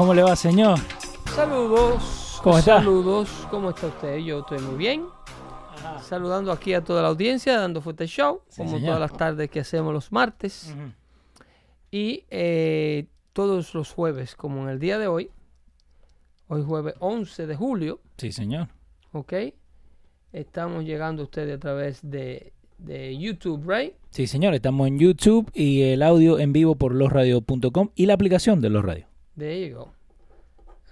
¿Cómo le va, señor? Saludos. ¿Cómo está? Saludos. ¿Cómo está usted? Yo estoy muy bien. Saludando aquí a toda la audiencia, dando fuerte show, Sí, como señor. todas las tardes que hacemos los martes. Y eh, todos los jueves, como en el día de hoy, hoy jueves 11 de julio, Sí, señor. ¿ok? Estamos llegando a ustedes a través de, de YouTube, ¿right? Sí, señor. Estamos en YouTube y el audio en vivo por losradio.com y la aplicación de Los Radio. There you go.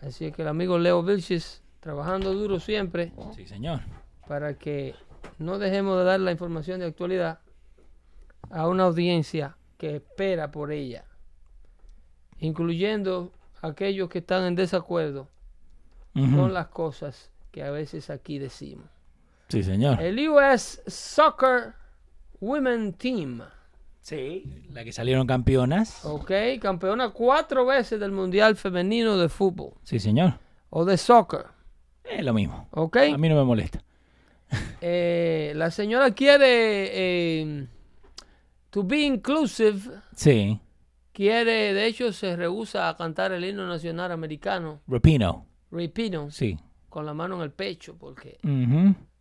Así que el amigo Leo Vilches, trabajando duro siempre, Sí, señor. para que no dejemos de dar la información de actualidad a una audiencia que espera por ella, incluyendo aquellos que están en desacuerdo con las cosas que a veces aquí decimos. Sí, señor. El US Soccer Women Team, Sí. La que salieron campeonas. ok, campeona cuatro veces del Mundial Femenino de Fútbol Sí, señor. o de soccer, Es lo mismo. ok. A mí no me molesta. Eh, la señora quiere eh, to be inclusive Sí. quiere, de hecho, se rehúsa a cantar el himno nacional americano, Rapino. Repino, Sí. con la mano en el pecho, porque.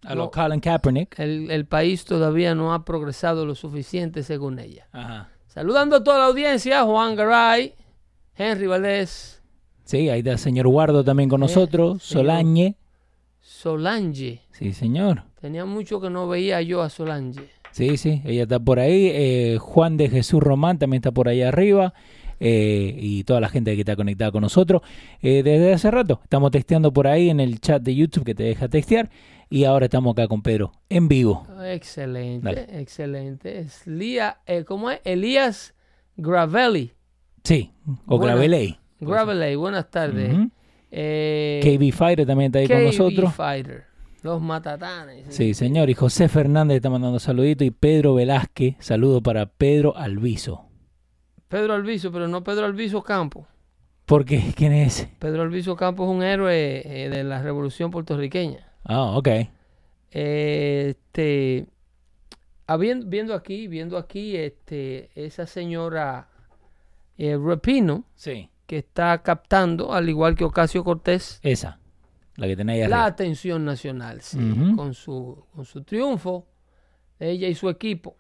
A lo No. Colin Kaepernick. el, el país todavía no ha progresado lo suficiente según ella. Ajá. Saludando a toda la audiencia, Juan Garay, Henry Valdés, Sí, ahí está el señor Guardo también con Eh, nosotros. Solange. Solange. Sí, señor. Tenía mucho que no veía yo a Solange. Sí, sí, ella está por ahí. eh, Juan de Jesús Román también está por ahí arriba. eh, y toda la gente que está conectada con nosotros. Eh, desde hace rato estamos testeando por ahí en el chat de YouTube que te deja testear. Y ahora estamos acá con Pedro en vivo. Excelente, Dale. excelente. Es Lía, eh, ¿cómo es? Elías Gravelli. Sí, o Buena. Graveley. Buenas tardes. Eh, KB Fighter también está ahí con KB nosotros. Fighter. Los matatanes. Sí, señor. Y José Fernández está mandando saluditos. Y Pedro Velázquez, saludo para Pedro Alviso. Pedro Alviso, pero no Pedro Alviso Campo. ¿Por qué? ¿Quién es? Pedro Alviso Campo es un héroe eh, de la revolución puertorriqueña. Ah, ok. Este, habien- viendo aquí, viendo aquí, este, esa señora eh, Rapino, Sí. que está captando, al igual que Ocasio Cortés, Esa. La que tenéis ahí la atención nacional, sí, con, su, con su triunfo, ella y su equipo.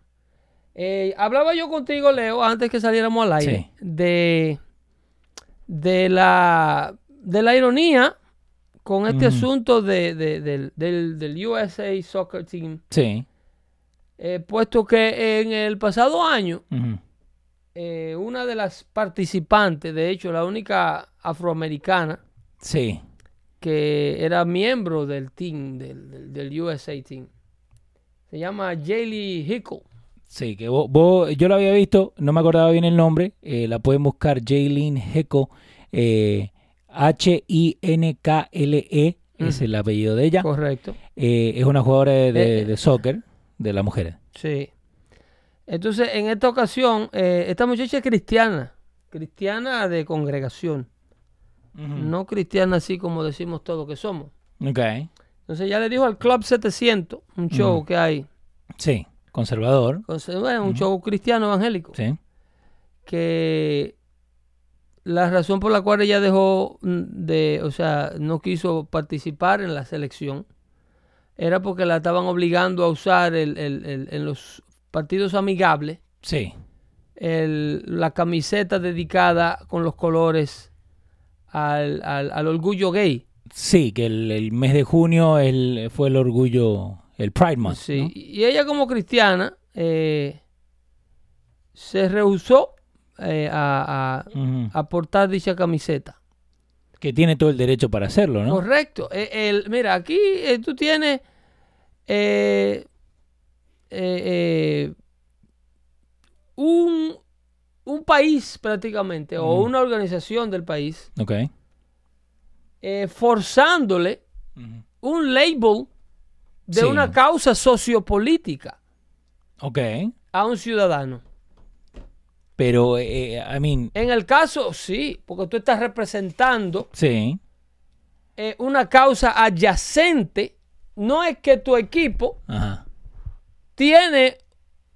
Eh, hablaba yo contigo, Leo, antes que saliéramos al aire, Sí. de, de, la, de la ironía con este Ujú. asunto de, de- del, del, del USA Soccer Team, Sí. eh, puesto que en el pasado año, eh, una de las participantes, de hecho la única afroamericana, Sí. que era miembro del team, del, del, USA team. Se llama Jaylee Hickle. Sí, que vos, vos- yo la había visto, no me acordaba bien el nombre, eh, la pueden buscar Jaylin Heco, eh, H-I-N-K-L-E, es Ujú. el apellido de ella. Correcto. Eh, es una jugadora de, de- Eh, de soccer de las mujeres. Sí. Entonces, en esta ocasión, eh, esta muchacha es cristiana. Cristiana de congregación. No cristiana así como decimos todos que somos. Ok, Entonces, ya le dijo al Club 700, un show que hay. sí, conservador, con- bueno, un show cristiano evangélico. sí. que la razón por la cual ella dejó mm, de, o sea, no quiso participar en la selección era porque la estaban obligando a usar el, el- el- en los partidos amigables, Sí. el- la camiseta dedicada con los colores al, al- al orgullo gay. Sí, que el, el mes de junio el, fue el orgullo, el Pride Month. Sí, ¿no? y ella como cristiana eh, se rehusó eh, a, a- portar dicha camiseta. Que tiene todo el derecho para hacerlo, ¿no? Correcto. Eh, el- mira, aquí eh, tú tienes eh, eh, un, un país prácticamente, o una organización del país, forzándole un label de Sí. una causa sociopolítica Ok. a un ciudadano. Pero, eh, I mean, En el caso, sí, porque tú estás representando sí. eh, una causa adyacente. No es que tu equipo Ajá. tiene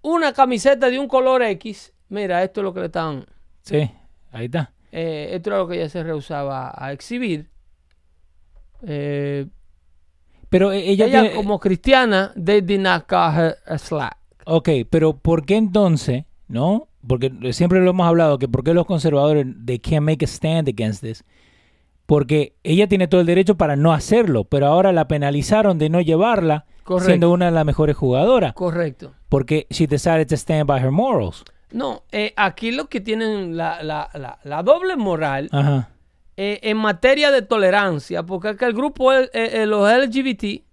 una camiseta de un color X. Mira, esto es lo que le están. Sí, ahí está. eh, esto es lo que ella se rehusaba a exhibir. Eh, Pero eh, ella, ella, tiene- como cristiana, they did not call her a slack. Ok, pero ¿por qué entonces, no? Porque siempre lo hemos hablado, que por qué los conservadores, they can't make a stand against this. Porque ella tiene todo el derecho para no hacerlo, pero ahora la penalizaron de no llevarla, Correcto. siendo una de las mejores jugadoras. Correcto. Porque she decided to stand by her morals. No, eh, aquí lo que tienen la, la- la- la doble moral Ajá. eh, en materia de tolerancia, porque que el grupo, eh, eh, los LGBT,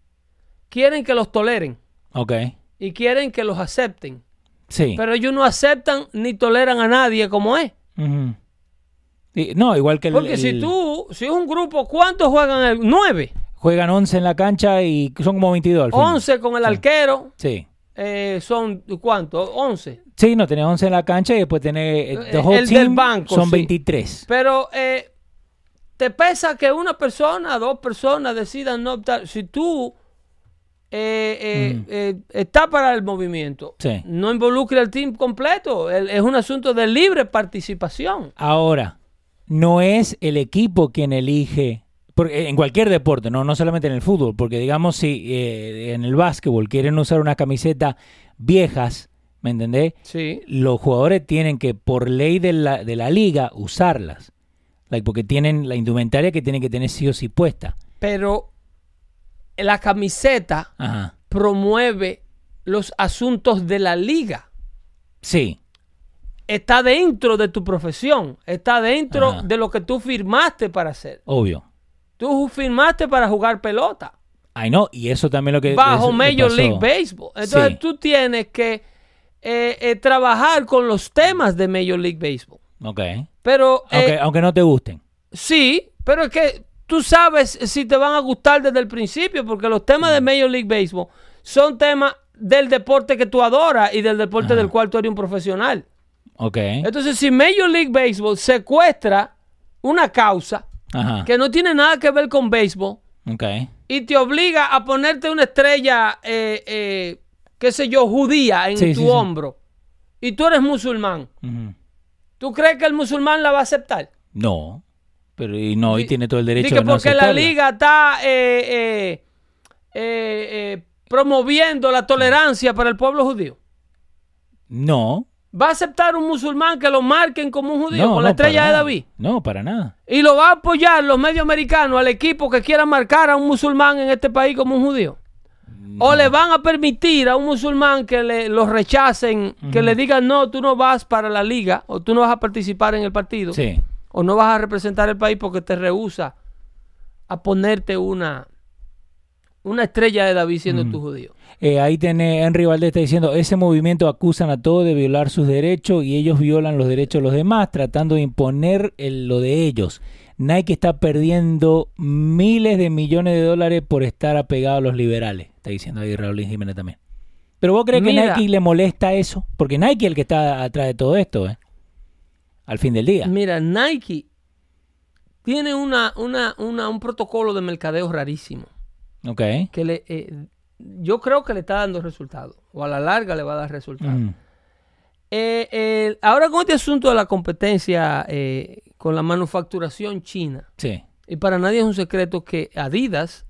quieren que los toleren Ok. y quieren que los acepten. Sí. Pero ellos no aceptan ni toleran a nadie como es. Y- no, igual que el, Porque si tú, si es un grupo, ¿cuántos juegan? El, nueve. juegan 11 en la cancha y son como 22 al final. Once con el arquero. Sí. eh, son, ¿cuántos? Once. Sí, no, tenés 11 en la cancha y después tenés eh, the Eh, whole el del banco, son sí. 23. Pero eh, te pesa que una persona, dos personas decidan no optar. Si tú eh, eh, eh, estás para el movimiento, Mm. Sí. no involucre al team completo. El- es un asunto de libre participación. Ahora, no es el equipo quien elige, porque en cualquier deporte, no, no solamente en el fútbol, porque digamos si eh, en el básquetbol quieren usar unas camisetas viejas, ¿me entendés? Sí. Los jugadores tienen que, por ley de la, de la liga, usarlas. Like, porque tienen la indumentaria que tienen que tener sí o sí puesta. Pero la camiseta Ajá. promueve los asuntos de la liga. Sí, Está dentro de tu profesión. Está dentro Ajá. de lo que tú firmaste para hacer. obvio. Tú firmaste para jugar pelota. Ay, no, y eso también lo que... bajo que Major. League Baseball. Entonces Sí. tú tienes que eh, eh, trabajar con los temas de Major League Baseball. Ok. Pero Aunque, eh, aunque no te gusten. sí, pero es que tú sabes si te van a gustar desde el principio, porque los temas Mm. de Major League Baseball son temas del deporte que tú adoras y del deporte Ajá. del cual tú eres un profesional. Ok. Entonces, si Major League Baseball secuestra una causa Ajá. que no tiene nada que ver con béisbol, Ok. y te obliga a ponerte una estrella, eh, eh, qué sé yo, judía en Sí, tu sí, sí. hombro, y tú eres musulmán. ¿tú crees que el musulmán la va a aceptar? No. Pero y no, y tiene todo el derecho de no porque la liga está eh, eh, eh, promoviendo la tolerancia para el pueblo judío. No. ¿Va a aceptar un musulmán que lo marquen como un judío no, con la no, estrella de. David? No, para nada. ¿Y lo va a apoyar los medios americanos al equipo que quiera marcar a un musulmán en este país como un judío? ¿O le van a permitir a un musulmán que le, lo rechacen, que le digan no, tú no vas para la liga, o tú no vas a participar en el partido, Sí. O no vas a representar el país porque te rehúsa a ponerte una, una estrella de David siendo tu judío? Eh, ahí tiene Henry Valdés está diciendo, ese movimiento acusan a todos de violar sus derechos y ellos violan los derechos de los demás tratando de imponer el- lo de ellos. Nike está perdiendo miles de millones de dólares por estar apegado a los liberales, está diciendo ahí Raúl Jiménez también. Pero vos crees Mira. que Nike le molesta eso? Porque Nike es el que está atrás de todo esto, ¿eh? Al fin del día. Mira, Nike tiene una, una, una- un protocolo de mercadeo rarísimo. Ok. que le, eh, yo creo que le está dando resultados, o a la larga le va a dar resultados. Mm. Eh, eh, ahora con este asunto de la competencia eh, con la manufacturación china, Sí. y para nadie es un secreto que Adidas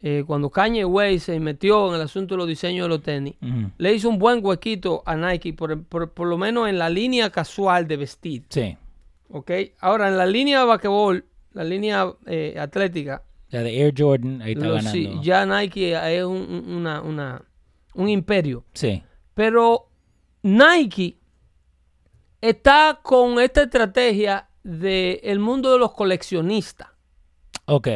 eh, cuando Kanye West se metió en el asunto de los diseños de los tenis, le hizo un buen huequito a Nike, por, por- por lo menos en la línea casual de vestir. Sí. ¿ok? Ahora, en la línea de basquetbol, la línea eh, atlética, La de Air Jordan, ahí está lo- ganando. sí, ya Nike es un, un- una- una- un imperio. Sí. Pero Nike está con esta estrategia del mundo de los coleccionistas. Ok.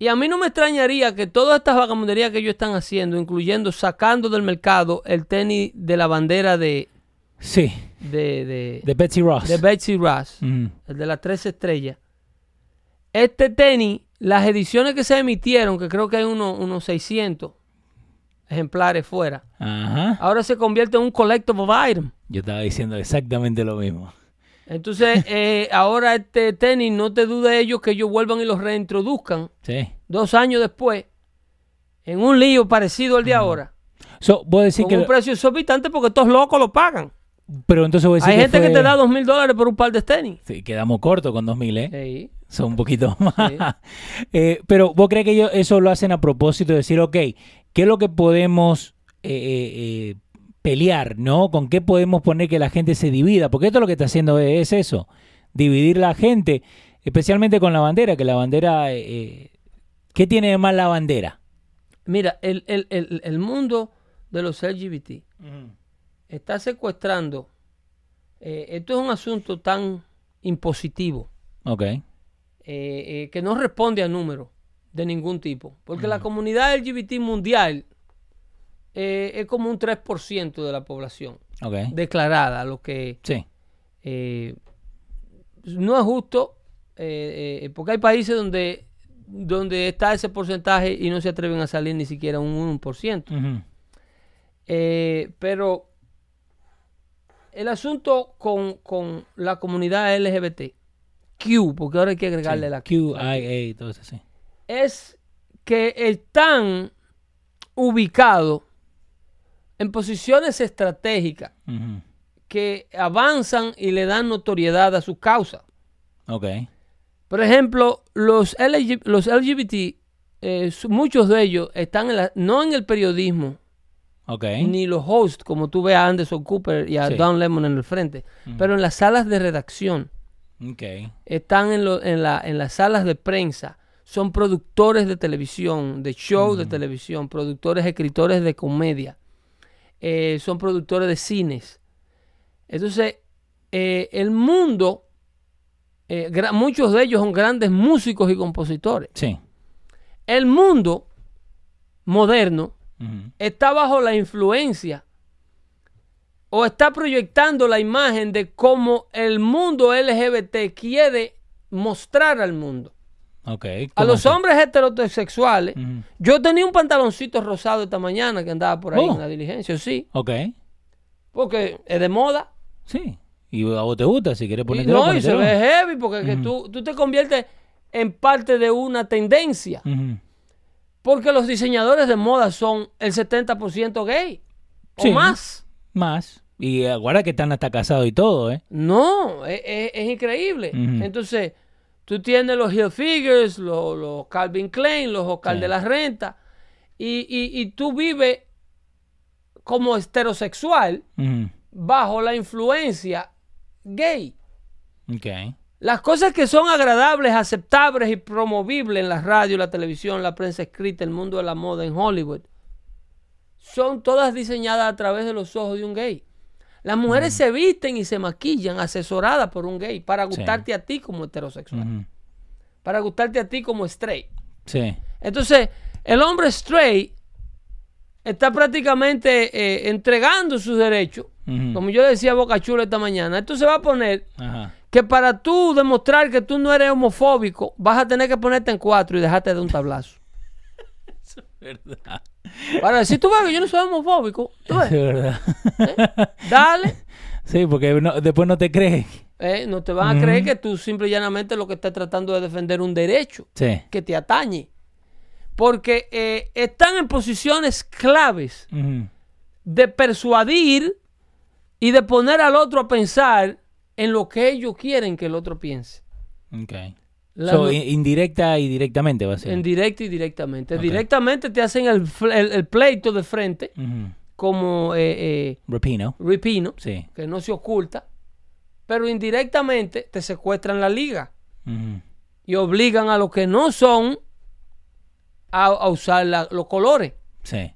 Y a mí no me extrañaría que todas estas vagabunderías que ellos están haciendo, incluyendo sacando del mercado el tenis de la bandera de, Sí. de, de, De Betsy Ross. de Betsy Ross, el de las tres estrellas. Este tenis, las ediciones que se emitieron, que creo que hay unos, unos 600 ejemplares fuera, Ajá. ahora se convierte en un collectible item. Yo estaba diciendo exactamente lo mismo. Entonces, eh, ahora este tenis, no te dudes ellos que ellos vuelvan y los reintroduzcan Sí. dos años después en un lío parecido al de ahora. So, con que. un precio exorbitante porque estos locos lo pagan. Pero entonces vos decís Hay gente que, te da dos mil dólares por un par de tenis. Sí, quedamos cortos con 2000, ¿eh? Sí. Son un poquito más. Eh, pero vos crees que ellos eso lo hacen a propósito de decir, ok, ¿qué es lo que podemos eh, eh, pelear, ¿no? ¿Con qué podemos poner que la gente se divida? Porque esto lo que está haciendo es eso, dividir la gente, especialmente con la bandera, que la bandera, eh, eh, ¿qué tiene de mal la bandera? Mira, el, el- el- el mundo de los LGBT está secuestrando. eh, esto es un asunto tan impositivo Ok, eh, eh, que no responde a números de ningún tipo. Porque la comunidad LGBT mundial eh, es como un 3% de la población declarada, lo que sí, eh, no es justo, eh, eh, porque hay países donde, donde está ese porcentaje y no se atreven a salir ni siquiera un 1%. ujú, Eh, pero el asunto con, con la comunidad LGBT, Q, porque ahora hay que agregarle sí. la Q, I, A, todo eso, sí. es que están ubicados en posiciones estratégicas que avanzan y le dan notoriedad a su causa. Ok, Por ejemplo, los, LG los LGBT, eh, muchos de ellos están en la- no en el periodismo, ok, ni los hosts, como tú ves a Anderson Cooper y a Sí. Don Lemon en el frente, pero en las salas de redacción, ok, están en, lo- en, la- en las salas de prensa, son productores de televisión, de shows de televisión, productores, escritores de comedia, eh, son productores de cines. Entonces, eh, el mundo, eh, muchos de ellos son grandes músicos y compositores. sí, El mundo moderno está bajo la influencia o está proyectando la imagen de cómo el mundo LGBT quiere mostrar al mundo. Ok. A ¿cómo los así? hombres heterosexuales, yo tenía un pantaloncito rosado esta mañana que andaba por ahí Oh. en la diligencia, sí, Ok, porque es de moda. sí. Y a vos te gusta, si quieres ponerte no, y se ve heavy porque que tú, tú te conviertes en parte de una tendencia. Porque los diseñadores de moda son el 70% gay o Sí. más. Más. Y ahora que están hasta casados y todo, ¿eh? No, es, es- es increíble. Entonces, tú tienes los Hilfigers, los, los Calvin Klein, los Oscar Sí. de la Renta, y, y- y tú vives como heterosexual bajo la influencia gay. Las cosas que son agradables, aceptables y promovibles en la radio, la televisión, la prensa escrita, el mundo de la moda en Hollywood, son todas diseñadas a través de los ojos de un gay. Las mujeres se visten y se maquillan asesoradas por un gay para Sí. gustarte a ti como heterosexual, para gustarte a ti como straight. Sí. Entonces, el hombre straight está prácticamente eh, entregando sus derechos, como yo decía a Boca Chula esta mañana. Esto se va a poner Ajá. que para tú demostrar que tú no eres homofóbico, vas a tener que ponerte en cuatro y dejarte de un tablazo. Verdad. Para decir, tú ves que yo no soy homofóbico, tú Es ves, verdad. dale. Sí, porque no- después no te crees. Eh, no te van a creer que tú simple y llanamente lo que estás tratando de defender un derecho Sí. que te atañe. Porque eh, están en posiciones claves de persuadir y de poner al otro a pensar en lo que ellos quieren que el otro piense. Ok. So, no- in- indirecta y directamente va a ser. en directo y directamente. Directamente te hacen el, el- el pleito de frente, como eh, eh, Sí. que no se oculta, pero indirectamente te secuestran la liga y obligan a los que no son a, a usar la- los colores. Sí.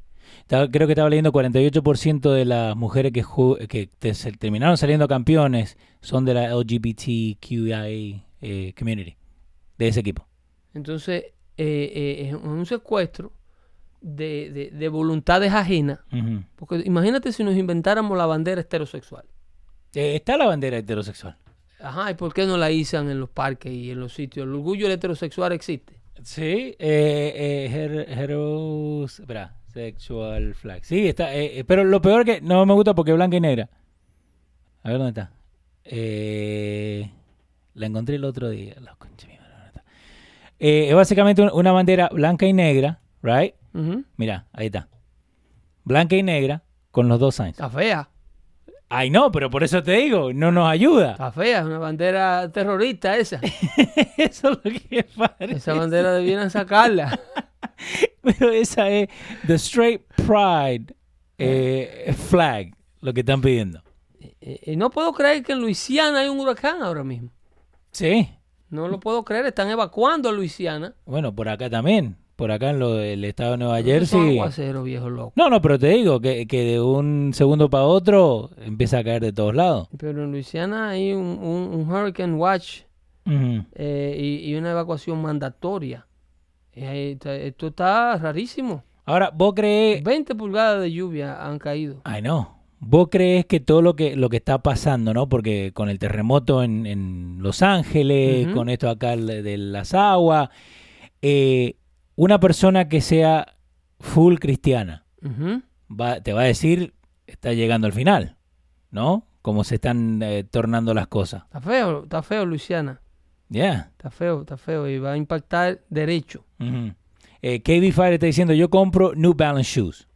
Creo que estaba leyendo 48% de las mujeres que, que te- terminaron saliendo campeones son de la LGBTQIA eh, community, de ese equipo. Entonces, eh, eh, es un secuestro de, de- de voluntades ajenas. Porque imagínate si nos inventáramos la bandera heterosexual. Eh, está la bandera heterosexual. Ajá, ¿y por qué no la izan en los parques y en los sitios? El orgullo heterosexual existe. Sí, eh, eh, her- sexual flag. Sí, está, eh, pero lo peor que no me gusta porque es blanca y negra. A ver dónde está. La encontré el otro día. La concha de mi madre, ¿dónde está? Eh, es básicamente un- una bandera blanca y negra, right? Ujú. Mira, ahí está. Blanca y negra con los dos signs. Está fea, Ay, no, pero por eso te digo, no nos ayuda. está fea, es una bandera terrorista esa. Eso es lo que parece. Esa bandera debieran sacarla. Pero esa es The Straight Pride eh, Flag, lo que están pidiendo. Eh, eh, no puedo creer que en Luisiana hay un huracán ahora mismo. Sí, No lo puedo creer, están evacuando a Luisiana. bueno, por acá también. Por acá en lo del estado de Nueva Jersey. aguaceros, viejo loco. No, no, pero te digo que, que de un segundo para otro empieza a caer de todos lados. Pero en Luisiana hay un, un- un Hurricane Watch eh, y, y una evacuación mandatoria. Eh, esto está rarísimo. Ahora, ¿vos crees 20 pulgadas de lluvia han caído. Ay, no. ¿Vos crees que todo lo que, lo que está pasando, ¿no? Porque con el terremoto en, en Los Ángeles, con esto acá de, de las aguas, eh, una persona que sea full cristiana va, te va a decir, está llegando al final, ¿no? Cómo se están eh, tornando las cosas. Está feo, está feo Luisiana. Ya. Está feo, está feo y va a impactar derecho. Ujú. Eh, KB Fire está diciendo, yo compro New Balance Shoes,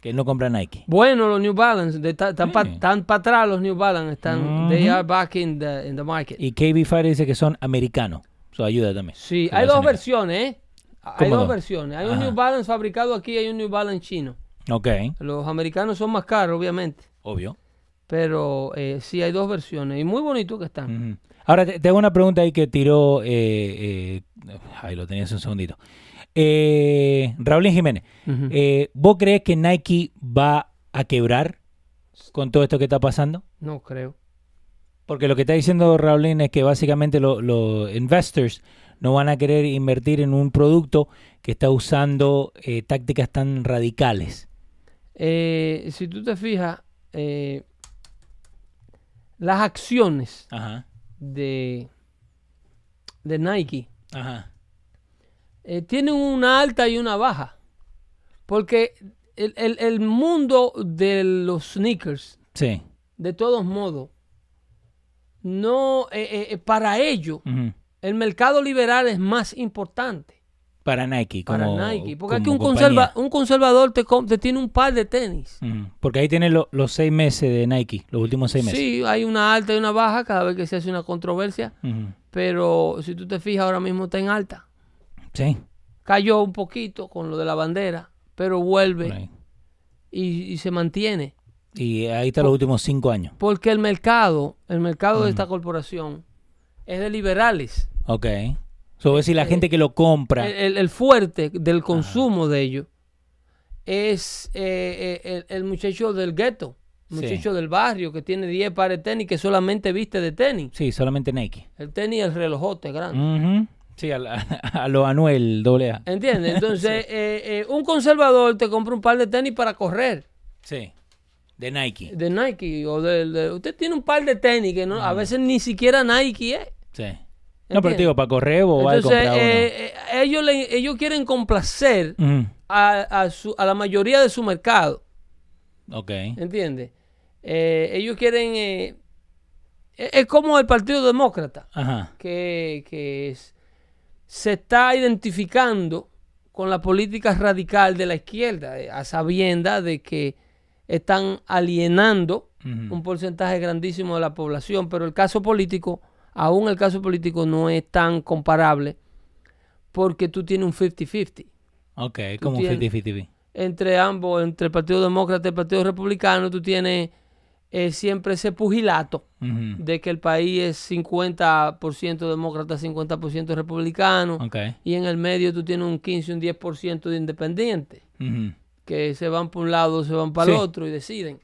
que no compra Nike. Bueno, los New Balance, están Sí. para atrás los New Balance, están, they are back in the, in the market. Y KB Fire dice que son americanos. Eso ayuda también. Sí, hay dos versiones, ¿eh? Hay ¿Cómo dos dos? versiones. Hay un. New Balance fabricado aquí y hay un New Balance chino. Ok, Los americanos son más caros, obviamente. obvio. Pero eh, sí, hay dos versiones. Y muy bonitos que están. Ahora te, te hago una pregunta ahí que tiró. Eh, eh, ahí lo tenías un segundito. Eh, Raúl Jiménez, eh, ¿vos crees que Nike va a quebrar con todo esto que está pasando? no creo. Porque lo que está diciendo Raúl es que básicamente lo- los investors no van a querer invertir en un producto que está usando eh, tácticas tan radicales. Eh, si tú te fijas, eh, las acciones Ajá, de, de Nike ajá. Eh, tienen una alta y una baja. Porque el, el- el mundo de los sneakers, Sí. de todos modos, no, eh, eh, eh, para ello, ujú. el mercado liberal es más importante Para Nike. para Nike. Porque aquí un, conserva- un conservador te, te tiene un par de tenis. Porque ahí tiene lo- los seis meses de Nike, los últimos seis meses. Sí, hay una alta y una baja cada vez que se hace una controversia. Pero si tú te fijas, ahora mismo está en alta. Sí. Cayó un poquito con lo de la bandera, pero vuelve y, y se mantiene. Y ahí está los últimos cinco años. Porque el mercado, el mercado Mm. de esta corporación es de liberales. Ok. So, es decir, la gente que lo compra. El, el- el fuerte del consumo de ellos es eh, eh, el, el muchacho del gueto, Sí. muchacho del barrio que tiene 10 pares de tenis que solamente viste de tenis. Sí, solamente Nike. El tenis es el relojote grande. Sí, a, la- a lo Anuel doble A. ¿Entiendes? Entonces, eh, eh, un conservador te compra un par de tenis para correr Sí. De Nike. de Nike o de, de- usted tiene un par de tenis que no, a veces ni siquiera Nike es. Sí. No, pero te digo, para correr o va a comprar uno. eh, eh, ellos, le- ellos quieren complacer a, a su- a la mayoría de su mercado. Ok. ¿Entiendes? Eh, ellos quieren... eh, es es como el Partido Demócrata, Ajá. que, que es- se está identificando con la política radical de la izquierda, eh, a sabienda de que están alienando un porcentaje grandísimo de la población, pero el caso político aún el caso político no es tan comparable porque tú tienes un 50-50 Ok, como un tienes- 50-50. entre ambos, entre el Partido Demócrata y el Partido Republicano, tú tienes eh, siempre ese pugilato Ujú. de que el país es 50% demócrata, 50% republicano, Ok. y en el medio tú tienes un 15, un 10% de independientes, Ujú. que se van por un lado, se van para el Sí. otro y deciden.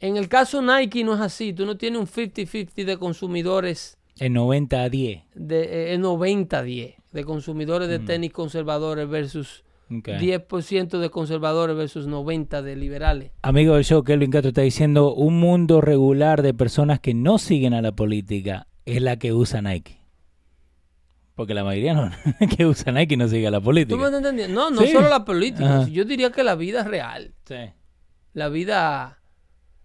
En el caso Nike no es así, tú no tienes un 50-50 de consumidores En 90 a 10. de eh, 90-10 de consumidores de tenis conservadores versus Ok. 10% de conservadores versus 90 de liberales. Amigo del show, Kelvin Castro está diciendo, un mundo regular de personas que no siguen a la política es la que usa Nike. Porque la mayoría no, que usa Nike no sigue a la ¿Tú me política. No, no Sí. solo la política. Ajá. Yo diría que la vida real. Sí. La vida...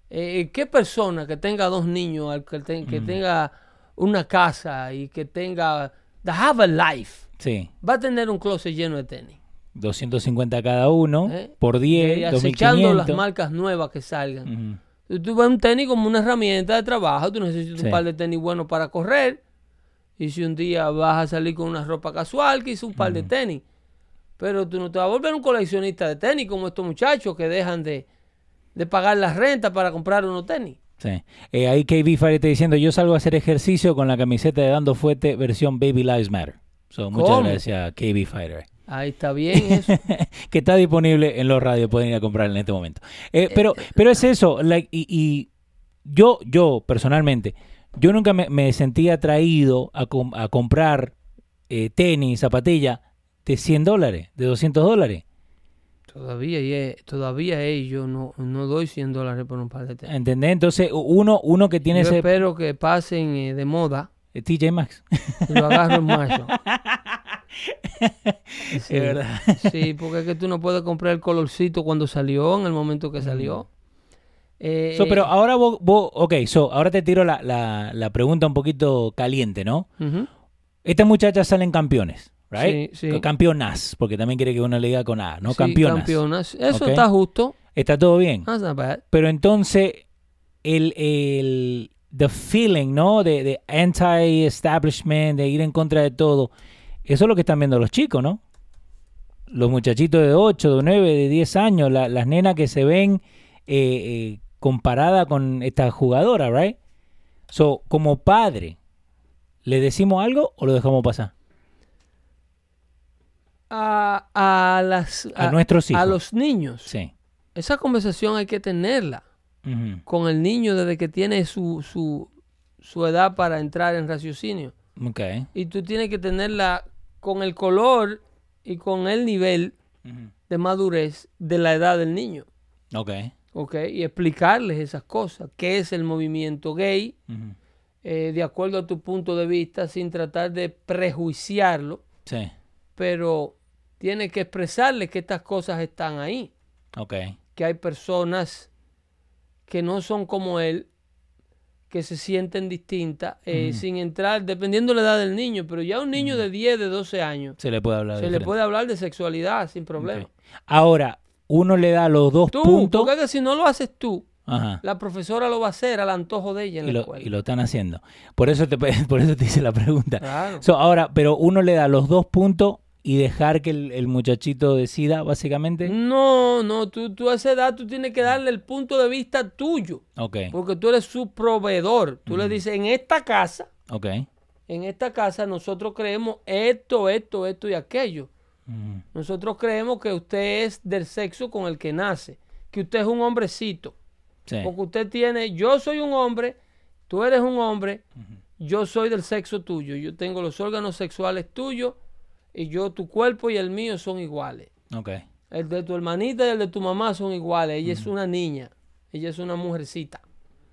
eh, ¿Qué persona que tenga dos niños, que, te- que tenga una casa y que tenga... That have a life, Sí. va a tener un closet lleno de tenis. 250 cada uno, ¿eh? por Y 10, acechando las 2500. marcas nuevas que salgan. Ujú. Tú- Tú ves un tenis como una herramienta de trabajo, tú necesitas Sí. un par de tenis buenos para correr. Y si un día vas a salir con una ropa casual, quizás un par de tenis. Pero tú no te vas a volver un coleccionista de tenis como estos muchachos que dejan de, de pagar la renta para comprar unos tenis. Sí. Eh, ahí KB Fire está diciendo, yo salgo a hacer ejercicio con la camiseta de Dando Fuete versión Baby Lives Matter. So, muchas ¿Cómo? gracias KB Fighter. Ahí está bien eso. que está disponible en los radios, pueden ir a comprar en este momento. Eh, pero, pero es eso, like, y, y yo, yo personalmente, yo nunca me, me sentí atraído a, com- a comprar eh, tenis, zapatilla de 100 dólares, de 200 dólares. todavía, y todavía eh, yo no, no doy 100 dólares por un par de tenis. ¿Entendés? Entonces, uno, uno que tiene Yo ese espero que pasen eh, de moda TJ Maxx. lo agarro en marzo. Sí. Es verdad. Sí, porque es que tú no puedes comprar el colorcito cuando salió, en el momento que salió. Eh, So, pero ahora vos, vos- ok, so, ahora te tiro la, la, la pregunta un poquito caliente, ¿no? ujú. Estas muchachas salen campeones, right? Sí, sí. Campeonas, porque también quiere que uno le diga con A, ¿no? Sí, campeonas. campeonas. Eso Ok. está justo. Está todo bien. That's not bad. Pero entonces, el, el the feeling, ¿no? De, de anti-establishment, de ir en contra de todo, eso es lo que están viendo los chicos, ¿no? Los muchachitos de 8, de 9, de 10 años, la- las nenas que se ven eh, eh, comparada con esta jugadora, ¿right? So, como padre, ¿le decimos algo o lo dejamos pasar? A, a las, A nuestros hijos. A los niños. Sí. Esa conversación hay que tenerla con el niño desde que tiene su, su, su edad para entrar en raciocinio. Ok. Y tú tienes que tenerla con el color y con el nivel de madurez de la edad del niño. Ok. ¿ok? Y explicarles esas cosas. ¿Qué es el movimiento gay? Eh, de acuerdo a tu punto de vista, sin tratar de prejuiciarlo, Sí. pero tienes que expresarles que estas cosas están ahí. Ok. Que hay personas que no son como él, que se sienten distintas, eh, sin entrar, dependiendo de la edad del niño, pero ya un niño de 10, de 12 años, Se le puede hablar se le diferente. puede hablar de sexualidad sin problema. Ahora, uno le da los dos Tú, puntos. porque es que si no lo haces tú, Ajá. la profesora lo va a hacer al antojo de ella en Y la lo, escuela. y lo están haciendo. Por eso te, por eso te hice la pregunta. Claro. So, ahora, pero uno le da los dos puntos y dejar que el, el muchachito decida, básicamente. No, no, tú, tú a esa edad tú tienes que darle el punto de vista tuyo, Ok, porque tú eres su proveedor. Tú le dices, en esta casa, ok. en esta casa nosotros creemos esto, esto, esto y aquello. Mm, Nosotros creemos que usted es del sexo con el que nace, que usted es un hombrecito, sí. porque usted tiene, yo soy un hombre, tú eres un hombre, yo soy del sexo tuyo, yo tengo los órganos sexuales tuyos y yo, tu cuerpo y el mío son iguales. Ok. El de tu hermanita y el de tu mamá son iguales. Ella es una niña. Ella es una mujercita.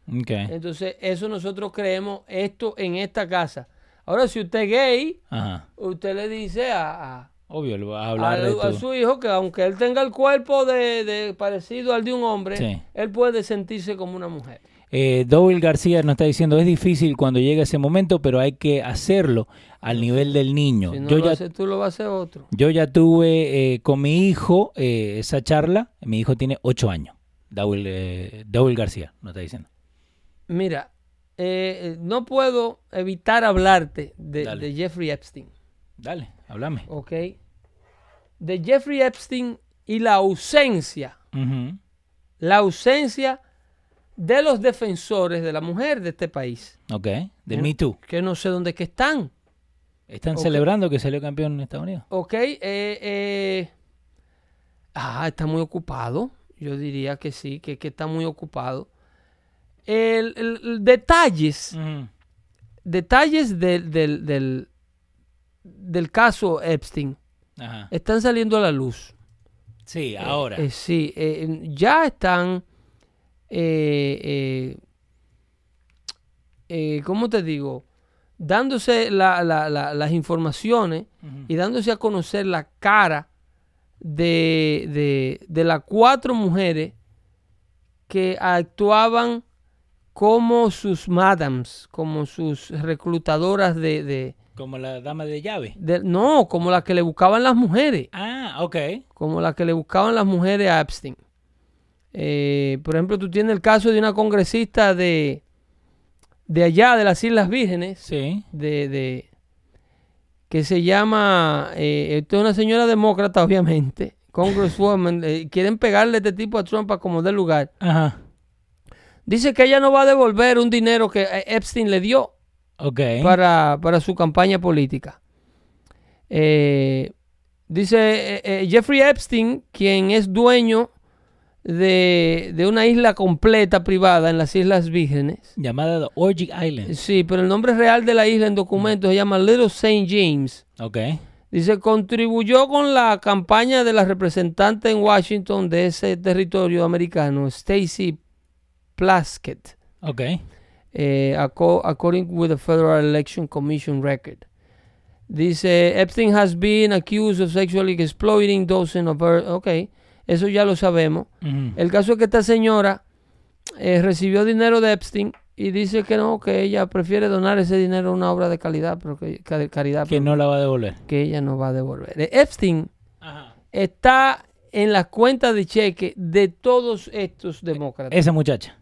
Ok. Entonces, eso nosotros creemos esto en esta casa. Ahora, si usted es gay, Ajá. usted le dice a, a- Obvio, le vas a a- hablar a su hijo que aunque él tenga el cuerpo de, de parecido al de un hombre, Sí. él puede sentirse como una mujer. Eh, García nos está diciendo, es difícil cuando llega ese momento, pero hay que hacerlo al nivel del niño. Si no yo, lo ya, haces tú, lo va a hacer otro. yo ya tuve eh, con mi hijo eh, esa charla. Mi hijo tiene ocho años. Dowell, eh, García nos está diciendo. Mira, no puedo evitar hablarte de, Jeffrey Epstein, Dale, háblame. ¿ok? De Jeffrey Epstein y la ausencia, la ausencia de los defensores de la mujer de este país, Ok, del Me Too. que no sé dónde que están. Están celebrando que salió campeón en Estados Unidos. Ok, eh, eh, ah, está muy ocupado. Yo diría que sí, que, que está muy ocupado. El, el- el detalles, detalles del, del, del, del caso Epstein Ajá. están saliendo a la luz. Sí, ahora. Eh, sí, eh, ya están, eh, eh, eh, ¿cómo te digo? Dándose la- la- la- las informaciones y dándose a conocer la cara de, de, de las cuatro mujeres que actuaban como sus madams, como sus reclutadoras de, de- Como la dama de llave. de- no, como las que le buscaban las mujeres, Ah, ok. como las que le buscaban las mujeres a Epstein. Eh, por ejemplo, tú tienes el caso de una congresista de, de allá, de las Islas Vírgenes, Sí. de, de- que se llama, eh, es una señora demócrata, obviamente, Congresswoman, eh, quieren pegarle este tipo a Trump a como dé lugar. Ajá. Dice que ella no va a devolver un dinero que eh, Epstein le dio para, para su campaña política. Eh, dice Jeffrey Epstein, quien es dueño de, de una isla completa privada en las Islas Vírgenes. Llamada The Orgic Island. Sí, pero el nombre real de la isla en documentos se llama Little St. James. Ok. Dice, contribuyó con la campaña de la representante en Washington de ese territorio americano, Stacy Plaskett, Ok. eh, according with the Federal Election Commission record. Dice, Epstein has been accused of sexually exploiting dozens of her... Ok, eso ya lo sabemos. El caso es que esta señora eh, recibió dinero de Epstein y dice que no, que ella prefiere donar ese dinero a una obra de calidad, pero que, de caridad, Que no la va a devolver. que ella no va a devolver. Eh, Epstein Ajá. está en las cuentas de cheque de todos estos demócratas. Esa muchacha.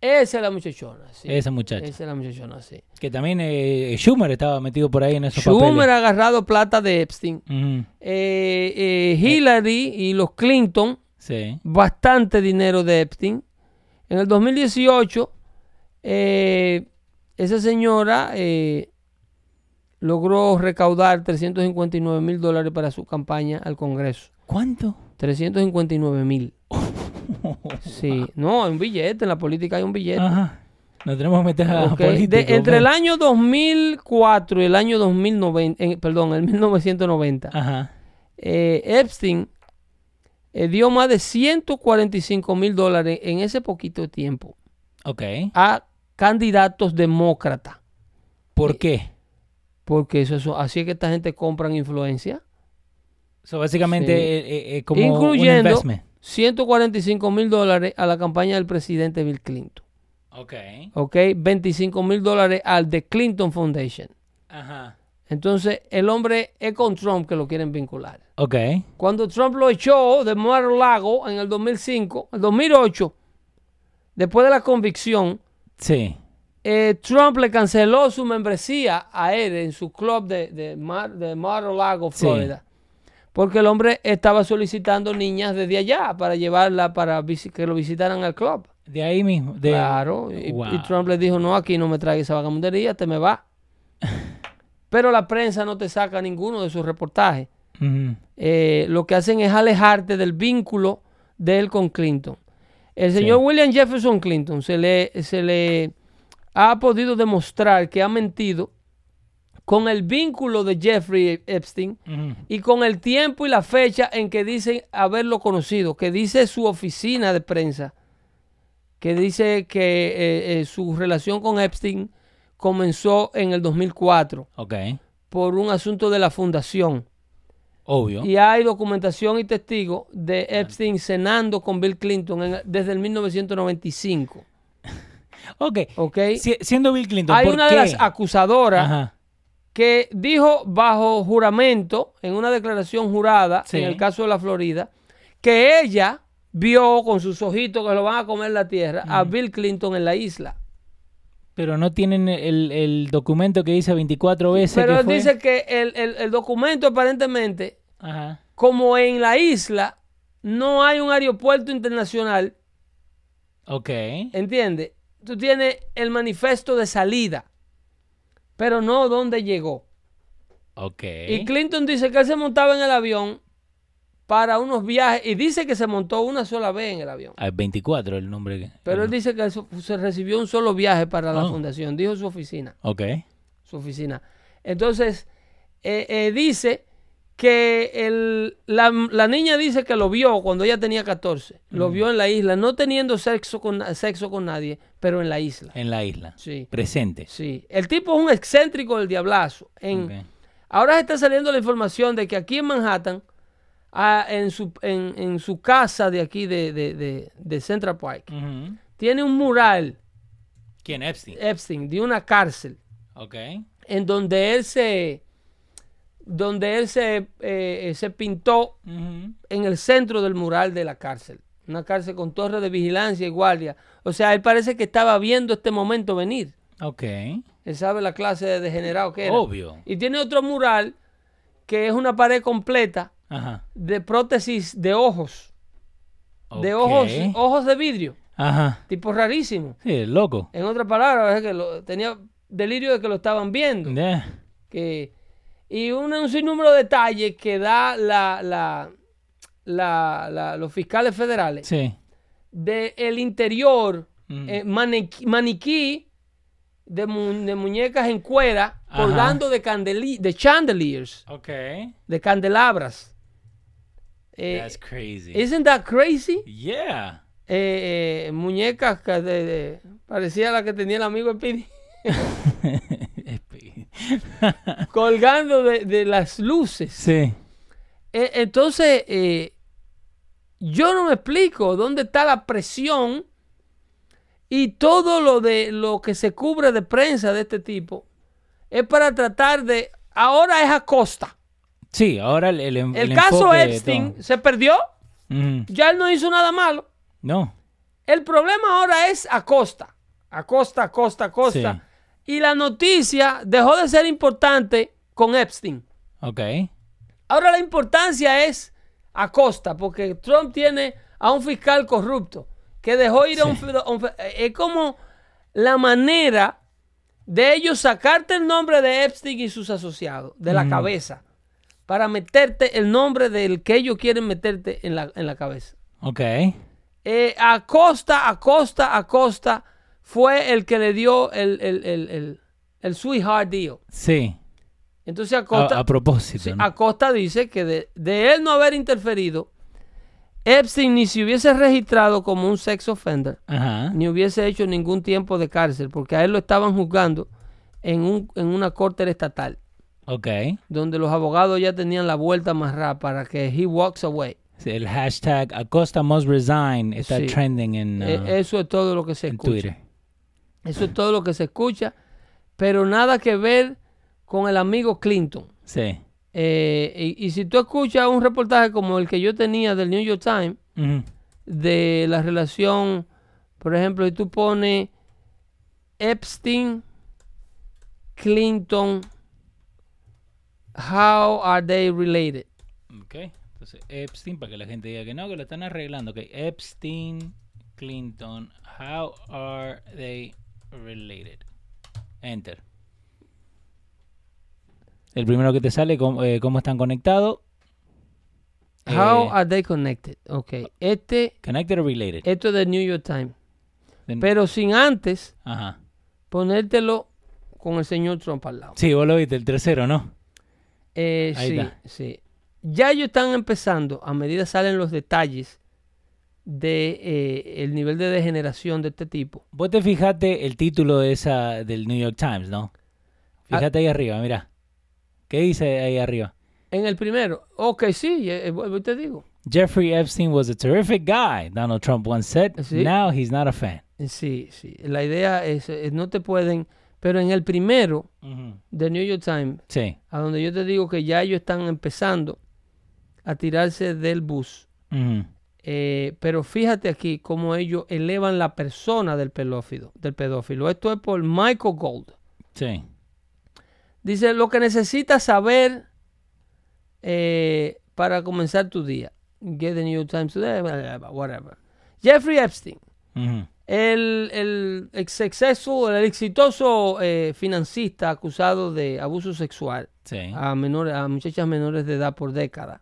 Esa es la muchachona, sí. Esa muchacha. Esa es la muchachona, sí. Que también eh, Schumer estaba metido por ahí en esos Schumer papeles. ha agarrado plata de Epstein. Eh, eh, Hillary y los Clinton, Sí. bastante dinero de Epstein. En el 2018, eh, esa señora logró recaudar 359 mil dólares para su campaña al Congreso. ¿Cuánto? 359 mil. Sí, no, hay un billete, en la política hay un billete. Ajá. Nos tenemos que meter a Ok, político, de- entre el año 2004 y el año 2090, eh, perdón, el 1990, Ajá. eh, Epstein eh, dio más de 145 mil dólares en ese poquito tiempo Ok. a candidatos demócratas. ¿Por qué? Porque eso, eso- así es que esta gente compran influencia. So, básicamente Sí. eh, eh, eh, como un investment. 145 mil dólares a la campaña del presidente Bill Clinton. Ok. ¿Ok? 25 mil dólares al The Clinton Foundation. Ajá. Entonces, el hombre es con Trump que lo quieren vincular. Ok. Cuando Trump lo echó de Mar-a-Lago en el 2005, el 2008, después de la convicción, Sí. eh, Trump le canceló su membresía a él en su club de, de, Mar, de Mar-a-Lago, Sí. Florida. Porque el hombre estaba solicitando niñas desde allá para llevarla para que lo visitaran al club. De ahí mismo. De... Claro. Y, Wow. y Trump le dijo, no, aquí no me traigas esa vagamundería, te me va. Pero la prensa no te saca ninguno de sus reportajes. Eh, lo que hacen es alejarte del vínculo de él con Clinton. El señor Sí. William Jefferson Clinton se le, se le ha podido demostrar que ha mentido con el vínculo de Jeffrey Epstein y con el tiempo y la fecha en que dicen haberlo conocido, que dice su oficina de prensa, que dice que eh, eh, su relación con Epstein comenzó en el 2004 Ok. por un asunto de la fundación. Obvio. Y hay documentación y testigos de Epstein cenando con Bill Clinton en- desde el 1995. Ok. ¿Ok? Si- siendo Bill Clinton, hay ¿por una qué? de las acusadoras Ajá. Que dijo bajo juramento, en una declaración jurada, Sí. en el caso de la Florida, que ella vio con sus ojitos que lo van a comer la tierra a Bill Clinton en la isla. Pero no tienen el, el documento que dice 24 veces Pero que él fue. dice que el, el- el documento aparentemente, Ajá. como en la isla no hay un aeropuerto internacional, Ok. ¿entiendes? Tú tienes el manifiesto de salida, pero no dónde llegó. Ok. Y Clinton dice que él se montaba en el avión para unos viajes y dice que se montó una sola vez en el avión. Ah, 24 el nombre. que- Pero él dice que eso- se recibió un solo viaje para la Oh. fundación, dijo su oficina. Ok. su oficina. Entonces, eh, eh, dice que el- la, la niña dice que lo vio cuando ella tenía 14. Lo vio en la isla, no teniendo sexo con, sexo con nadie, pero en la isla. En la isla. Sí, Presente. sí. El tipo es un excéntrico del diablazo. En. Ahora está saliendo la información de que aquí en Manhattan, ah, en, su, en, en su casa de aquí de, de- de- de Central Park, tiene un mural, ¿Quién? Epstein. Epstein, de una cárcel. Ok. en donde él se donde él se, eh, se pintó en el centro del mural de la cárcel. Una cárcel con torre de vigilancia y guardia. O sea, él parece que estaba viendo este momento venir. Ok. Él sabe la clase de degenerado que era. Obvio. Y tiene otro mural que es una pared completa Ajá. de prótesis de ojos. De ojos, ojos de vidrio. Ajá. Tipo rarísimo. Sí, loco. En otras palabras, es que lo- tenía delirio de que lo estaban viendo. Yeah. que y un, un sinnúmero de detalles que da la, la, la- la- los fiscales federales Sí. de el interior Mm. eh, maniquí, maniquí de, mu- de muñecas en cuera Ajá. colgando de, de chandeliers Ok. de candelabras Eh, That's crazy. isn't that crazy Yeah. Eh, eh, muñecas que de, de- parecía la que tenía el amigo Speedy colgando de, de las luces sí. Eh, entonces, eh, yo no me explico dónde está la presión y todo lo de lo que se cubre de prensa de este tipo es para tratar de. Ahora es a costa. Sí, ahora el, el, El, el caso de Epstein se perdió. Ya él no hizo nada malo. No. El problema ahora es a costa. A costa, a costa, a costa. Y la noticia dejó de ser importante con Epstein. Ok. Ahora la importancia es a costa, porque Trump tiene a un fiscal corrupto que dejó ir a un, a un fi- Es como la manera de ellos sacarte el nombre de Epstein y sus asociados de la Mm. cabeza para meterte el nombre del que ellos quieren meterte en la, en la cabeza. Ok. Eh, a costa, a costa, a costa fue el que le dio el, el, el, el- el sweetheart deal. Sí. Entonces Acosta, a propósito. sí, ¿no? Acosta dice que de, de él no haber interferido, Epstein ni se hubiese registrado como un sex offender, Ajá. ni hubiese hecho ningún tiempo de cárcel, porque a él lo estaban juzgando en, un, en una corte estatal, Ok. donde los abogados ya tenían la vuelta más rápida para que he walks away. Sí, el hashtag Acosta must resign está Sí. trending en, Eh, uh, eso es todo lo que se escucha. Twitter. Eso es todo lo que se escucha, pero nada que ver con el amigo Clinton. Sí. Eh, y, y si tú escuchas un reportaje como el que yo tenía del New York Times, de la relación, por ejemplo, si tú pones Epstein, Clinton, how are they related? Ok. Entonces, Epstein, para que la gente diga que no, que lo están arreglando. Ok. Epstein, Clinton, how are they related? Enter. El primero que te sale, cómo, eh, cómo están conectados. How Eh, are they connected? Ok, este, connected or related. esto es del New York Times, pero sin antes Ajá. ponértelo con el señor Trump al lado. Sí, vos lo viste, el tercero, ¿no? Eh, Ahí sí, está. sí. Ya ellos están empezando, a medida salen los detalles de eh, el nivel de degeneración de este tipo. Vos te fijaste el título de esa del New York Times, ¿no? Fíjate ahí arriba, mira. ¿Qué dice ahí arriba? En el primero, ok, sí, eh, eh, te digo. Jeffrey Epstein was a terrific guy, Donald Trump once said. Sí. Now he's not a fan. Eh, Sí, sí. La idea es, no te pueden, pero en el primero de New York Times, Sí. a donde yo te digo que ya ellos están empezando a tirarse del bus, Ujú. Eh, pero fíjate aquí cómo ellos elevan la persona del pedófilo, del pedófilo. Esto es por Michael Gold. Sí. Dice lo que necesitas saber eh, para comenzar tu día. Get the New Times Today, whatever. Jeffrey Epstein, el, el exceso, el exitoso eh, financista acusado de abuso sexual Sí. a, menores, a muchachas menores de edad por década,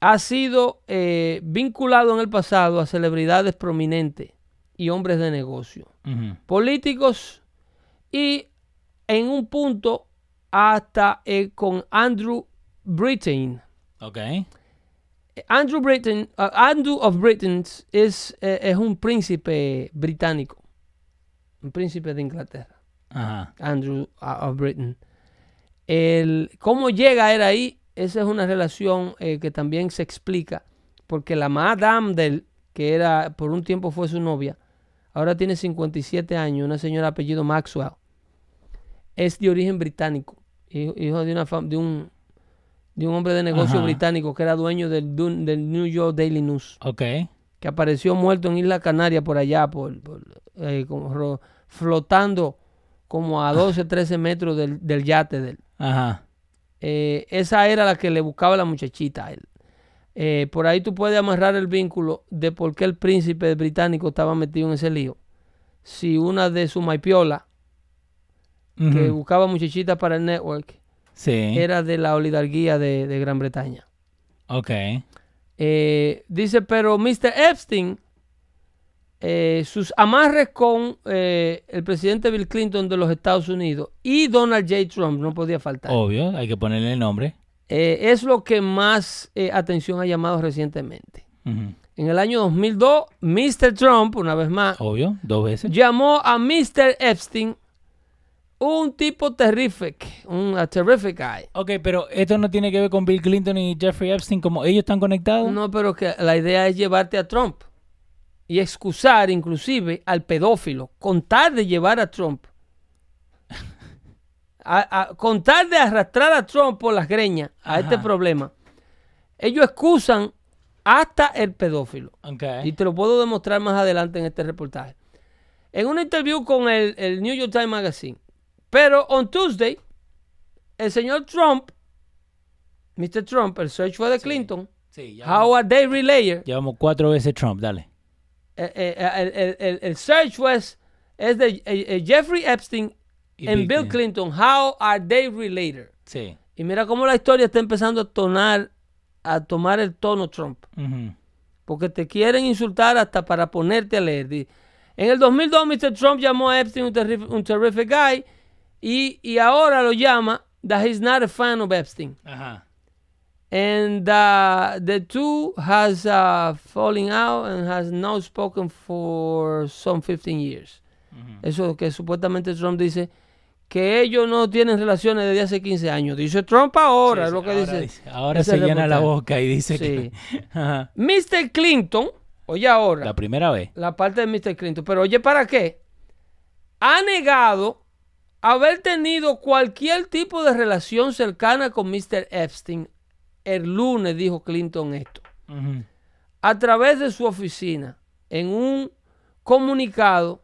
ha sido eh, vinculado en el pasado a celebridades prominentes y hombres de negocio, políticos y en un punto hasta eh, con Andrew Britain. Ok. Andrew Britain, uh, Andrew of Britain es, eh, es un príncipe británico, un príncipe de Inglaterra. Ajá. Andrew uh, of Britain. El, ¿Cómo llega él ahí? Esa es una relación eh, que también se explica, porque la madame del que era por un tiempo fue su novia, ahora tiene 57 años, una señora apellido Maxwell, es de origen británico, hijo, de, una de, un, de un hombre de negocio Ajá. británico que era dueño del, del New York Daily News Ok. que apareció muerto en Isla Canaria por allá, por, por, eh, como flotando como a 12, 13 metros del, del yate de él. Ajá. Eh, esa era la que le buscaba la muchachita a él. Eh, por ahí tú puedes amarrar el vínculo de por qué el príncipe británico estaba metido en ese lío. Si una de su maipiola, que buscaba muchachitas para el network, Sí. era de la oligarquía de, de Gran Bretaña. Ok. Eh, dice, pero Mr. Epstein, eh, sus amarres con eh, el presidente Bill Clinton de los Estados Unidos y Donald J. Trump, no podía faltar, Obvio, hay que ponerle el nombre. eh, es lo que más eh, atención ha llamado recientemente. En el año 2002, Mr. Trump, una vez más, Obvio, dos veces. llamó a Mr. Epstein un tipo terrific, un a terrific guy. Ok, pero esto no tiene que ver con Bill Clinton y Jeffrey Epstein, como ellos están conectados. No, pero que la idea es llevarte a Trump y excusar inclusive al pedófilo, contar de llevar a Trump, a, a- contar de arrastrar a Trump por las greñas a este problema. Ellos excusan hasta el pedófilo. Y te lo puedo demostrar más adelante en este reportaje. En una interview con el, el New York Times Magazine. Pero on Tuesday, el señor Trump, Mr. Trump, el search for the Clinton, Sí, ya How are they related? Llevamos cuatro veces Trump, dale. Eh, eh, eh, el, el- el- el search was, es de eh, eh, Jeffrey Epstein Y and Bill Clinton. How are they related? Sí. Y mira cómo la historia está empezando a tonar, a tomar el tono Trump. Porque te quieren insultar hasta para ponerte a leer. En el 2002, Mr. Trump llamó a Epstein un, terrif- un terrific guy y, y ahora lo llama that he's not a fan of Epstein. Ajá. And uh, the two has uh, falling out and has not spoken for some 15 years. Eso que supuestamente Trump dice que ellos no tienen relaciones desde hace 15 años. Dice Trump ahora, es Sí, lo sí, que ahora dice. dice- Ahora se llena la boca y dice que. Ajá. Mr. Clinton, oye ahora, La primera vez. la parte de Mr. Clinton. Pero oye, ¿para qué? Ha negado haber tenido cualquier tipo de relación cercana con Mr. Epstein. El lunes dijo Clinton esto. A través de su oficina, en un comunicado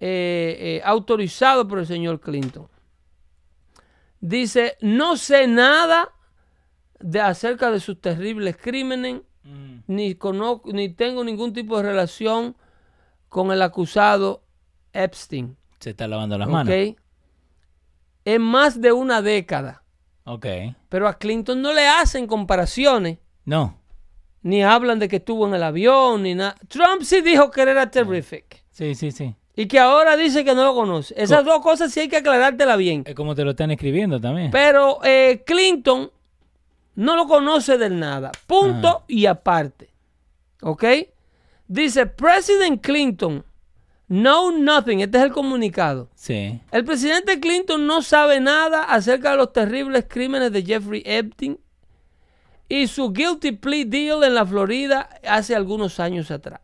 eh, eh, autorizado por el señor Clinton. Dice, no sé nada de acerca de sus terribles crímenes Ujú. ni, ni tengo ningún tipo de relación con el acusado Epstein. Se está lavando las manos. En más de una década. Ok. Pero a Clinton no le hacen comparaciones, No. ni hablan de que estuvo en el avión, ni nada. Trump sí dijo que él era terrific. Sí, sí, sí. Y que ahora dice que no lo conoce. Esas dos cosas sí hay que aclarártela bien. Es como te lo están escribiendo también. Pero eh, Clinton no lo conoce del nada. Punto Ajá. y aparte. ¿Ok? Dice, President Clinton, know nothing. Este es el comunicado. Sí. El presidente Clinton no sabe nada acerca de los terribles crímenes de Jeffrey Epstein y su guilty plea deal en la Florida hace algunos años atrás.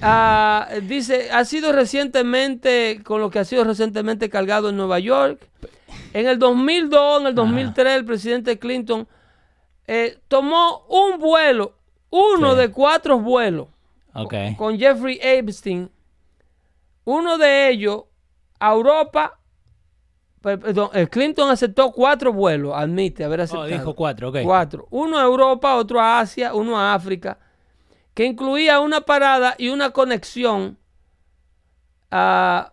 Ah, dice, ha sido recientemente, con lo que ha sido recientemente cargado en Nueva York. En el 2002, en el 2003, el presidente Clinton eh, tomó un vuelo uno Sí. de cuatro vuelos Ok. con Jeffrey Epstein, uno de ellos a Europa, per- perdón, eh, Clinton aceptó cuatro vuelos, admite haber Oh, aceptado. dijo cuatro, ok. Cuatro. Uno a Europa, otro a Asia, uno a África, que incluía una parada y una conexión ah,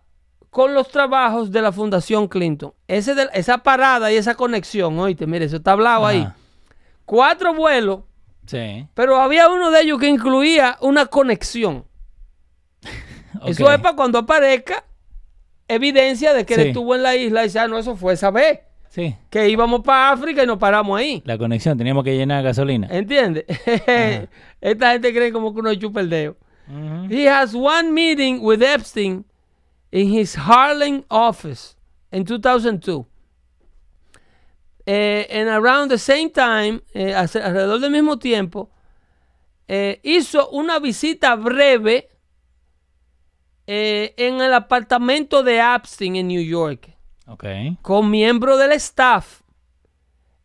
con los trabajos de la Fundación Clinton. Ese de- esa parada y esa conexión, oíste, mire, eso está hablado ahí. Cuatro vuelos, Sí. pero había uno de ellos que incluía una conexión. Eso ok. es para cuando aparezca evidencia de que él estuvo en la isla y ah, no, eso fue esa vez, Sí. que íbamos para África y nos paramos ahí. La conexión, teníamos que llenar gasolina. ¿Entiendes? Esta gente cree como que uno chupa el dedo. He has one meeting with Epstein in his Harlem office in 2002. Eh, and around the same time, eh, alrededor del mismo tiempo, eh, hizo una visita breve eh, en el apartamento de Epstein en New York Ok. con miembro del staff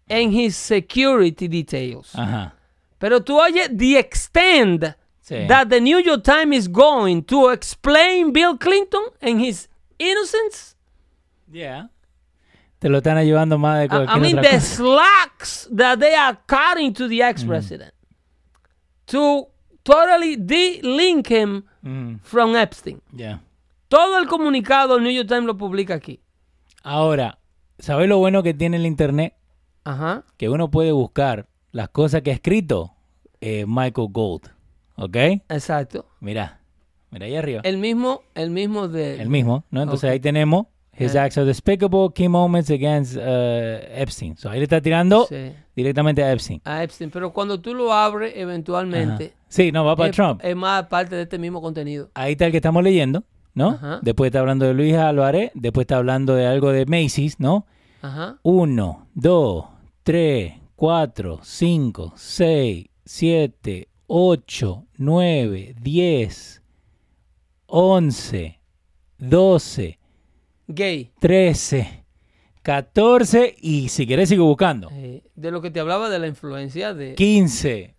en his security details. Ajá. Pero tú oyes the extent Sí. that the New York Times is going to explain Bill Clinton and his innocence. Yeah. Te lo están ayudando más de I, I cualquier mean, otra the cosa. slacks that they are cutting to the ex-president to totally de-link him Mm, from Epstein. yeah. Todo el comunicado el New York Times lo publica aquí. Ahora, ¿sabes lo bueno que tiene el internet? Ajá. Que uno puede buscar las cosas que ha escrito eh, Michael Gold. ¿Ok? Exacto. Mira, mira ahí arriba. El mismo, el mismo de... El mismo, ¿no? Entonces ahí tenemos His Eh. acts are despicable, key moments against uh, Epstein. So ahí le está tirando Sí, directamente a Epstein. a Epstein. Pero cuando tú lo abres, eventualmente... Ajá. Sí, no, va para es, Trump. es más parte de este mismo contenido. Ahí está el que estamos leyendo, ¿no? Ajá. Después está hablando de Luis Álvarez, después está hablando de algo de Macy's, ¿no? Ajá. 1, 2, 3, 4, 5, 6, 7, 8, 9, 10, 11, 12, Gay. 13, 14 y si querés sigo buscando. Eh, de lo que te hablaba de la influencia de... 15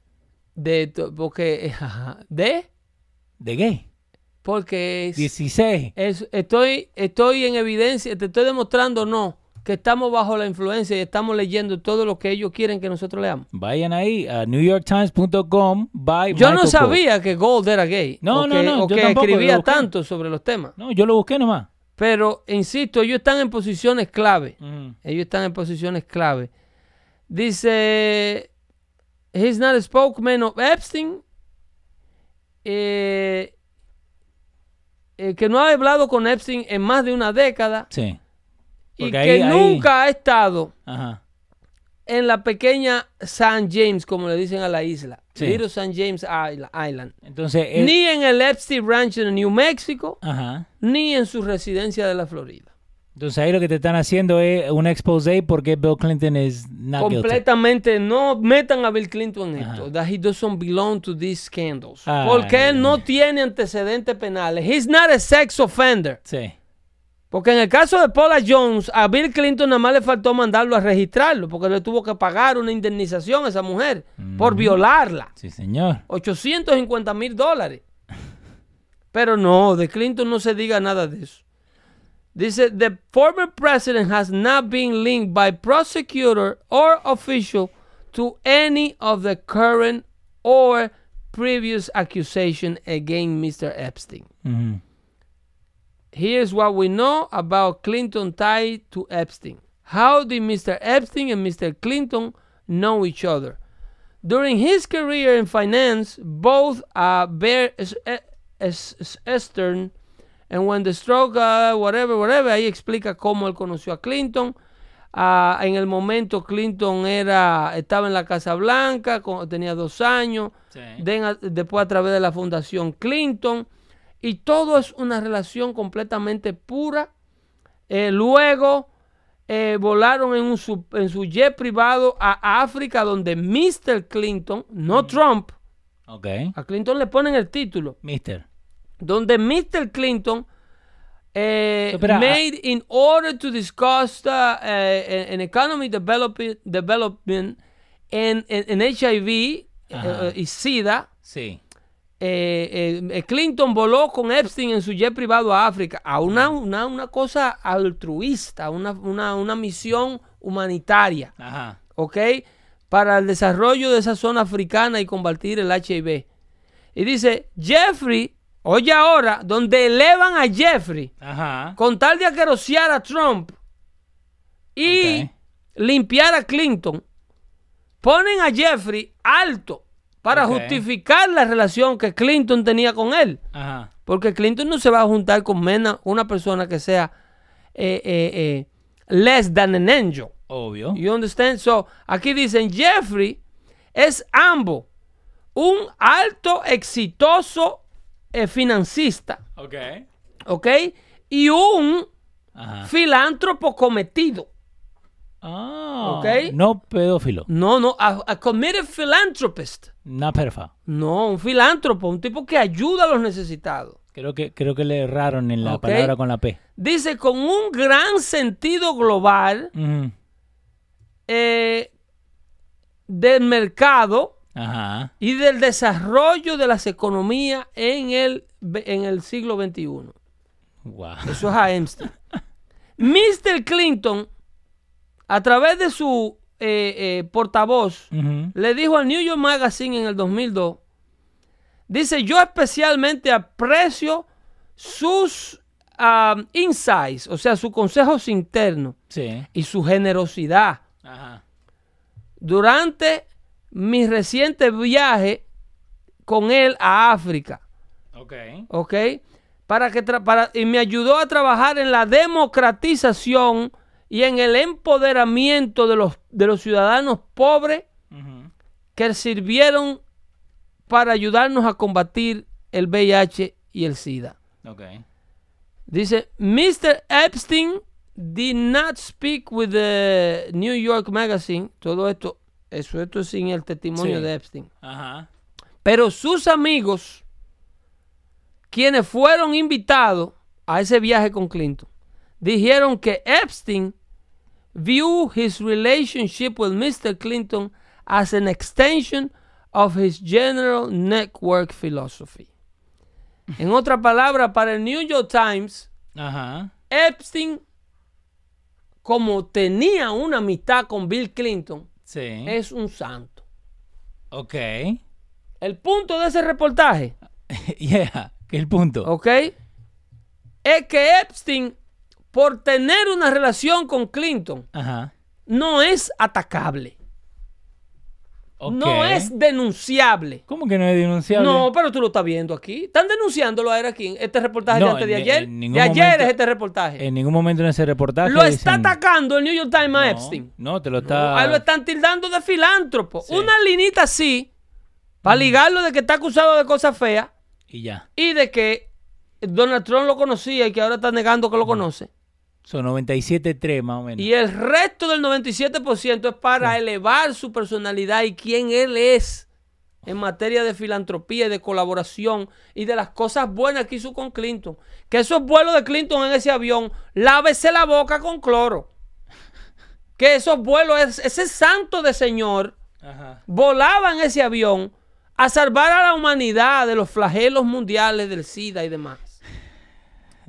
de porque... ¿De? de gay. Porque es- 16. es- estoy, estoy en evidencia, te estoy demostrando, no, que estamos bajo la influencia y estamos leyendo todo lo que ellos quieren que nosotros leamos. Vayan ahí a newyorktimes.com. by Yo no sabía que Gold era gay. No, o no, que, no, o yo que escribía tanto sobre los temas. No, yo lo busqué nomás. Pero, insisto, ellos están en posiciones clave. Ellos están en posiciones clave. Dice, he's not a spokesman of Epstein. eh, eh, que no ha hablado con Epstein en más de una década Sí. y que ahí- nunca ha estado Ajá. En la pequeña San James, como le dicen a la isla, Sí. Little San James Isla- Island, Entonces, él- ni en el Epstein Ranch en New Mexico, Ajá. ni en su residencia de la Florida. Entonces ahí lo que te están haciendo es un expose porque Bill Clinton is not guilty. completamente no metan a Bill Clinton en Ajá. esto. That he doesn't belong to these scandals. Ay, porque él no tiene antecedentes penales. He's not a sex offender. Sí. Porque en el caso de Paula Jones, a Bill Clinton nada más le faltó mandarlo a registrarlo, porque le tuvo que pagar una indemnización a esa mujer por violarla. Sí, señor. 850 mil dólares. Pero no, de Clinton no se diga nada de eso. Dice, the former president has not been linked by prosecutor or official to any of the current or previous accusation against Mr. Epstein. Ujú. Here's what we know about Clinton tied to Epstein. How did Mr. Epstein and Mr. Clinton know each other? During his career in finance, both uh, Bear S- Eastern and when the stroke, uh, whatever, whatever, ahí explica cómo él conoció a Clinton. Ah, en el momento Clinton era, estaba en la Casa Blanca, con- tenía dos años. Sí. A- después a través de la Fundación Clinton. Y todo es una relación completamente pura. Eh, luego eh, volaron en, un en su jet privado a África, donde Mr. Clinton, no Trump, Ok. a Clinton le ponen el título, Mister. donde Mr. Clinton eh, ah. made in order to discuss the, eh, an economy development, development en, en, en HIV y SIDA, Sí. Eh, eh, Clinton voló con Epstein en su jet privado a África a una, una, una cosa altruista, una, una, una misión humanitaria, Ajá. ¿ok? Para el desarrollo de esa zona africana y combatir el HIV. Y dice, Jeffrey, oye ahora, donde elevan a Jeffrey Ajá. con tal de aquerosear a Trump y limpiar a Clinton, ponen a Jeffrey alto para justificar la relación que Clinton tenía con él. Ajá. Porque Clinton no se va a juntar con mena, una persona que sea eh, eh, eh, less than an angel. Obvio. You understand? So, aquí dicen, Jeffrey es ambos un alto, exitoso financista, Ok. ¿ok? Y un Ajá. filántropo cometido. Ah. Ok. No pedófilo. No, no, a, a committed philanthropist. Una perfa. No, un filántropo, un tipo que ayuda a los necesitados. Creo que, creo que le erraron en la Ok. palabra con la P. Dice, con un gran sentido global Ujú. eh, del mercado Ajá. y del desarrollo de las economías en el, en el siglo XXI. Wow. Eso es a. Mr. Clinton, a través de su eh, eh, portavoz, le dijo al New York Magazine en el 2002, dice, yo especialmente aprecio sus insights, o sea, sus consejos internos Sí. y su generosidad Ajá. durante mi reciente viaje con él a África, Ok. ¿ok? Para que para, y me ayudó a trabajar en la democratización y en el empoderamiento de los, de los ciudadanos pobres que sirvieron para ayudarnos a combatir el VIH y el SIDA. Ok. Dice, Mr. Epstein did not speak with the New York Magazine. Todo esto, eso esto es sin el testimonio Sí. de Epstein. Ajá. Pero sus amigos, quienes fueron invitados a ese viaje con Clinton, dijeron que Epstein view his relationship with Mr. Clinton as an extension of his general network philosophy. En otra palabra, para el New York Times, Ajá. Epstein, como tenía una amistad con Bill Clinton, Sí. es un santo. Ok. El punto de ese reportaje yeah. ¿Qué es el punto? ¿ok? Es que Epstein, por tener una relación con Clinton, Ajá. no es atacable, no es denunciable. ¿Cómo que no es denunciable? No, pero tú lo estás viendo aquí. Están denunciándolo a aquí. Este reportaje de antes de ayer. en de ayer momento- es este reportaje. En ningún momento en ese reportaje. lo está atacando el New York Times a No, Epstein. No, te lo está. Ahí lo están tildando de filántropo. Sí. Una linita así, para ligarlo de que está acusado de cosas feas Y ya. y de que Donald Trump lo conocía y que ahora está negando que lo conoce. Son 97.3 más o menos. Y el resto del 97% es para elevar su personalidad y quién él es en materia de filantropía y de colaboración y de las cosas buenas que hizo con Clinton. Que esos vuelos de Clinton en ese avión, lávese la boca con cloro. Que esos vuelos, es- ese santo de señor Ajá. volaba en ese avión a salvar a la humanidad de los flagelos mundiales del SIDA y demás.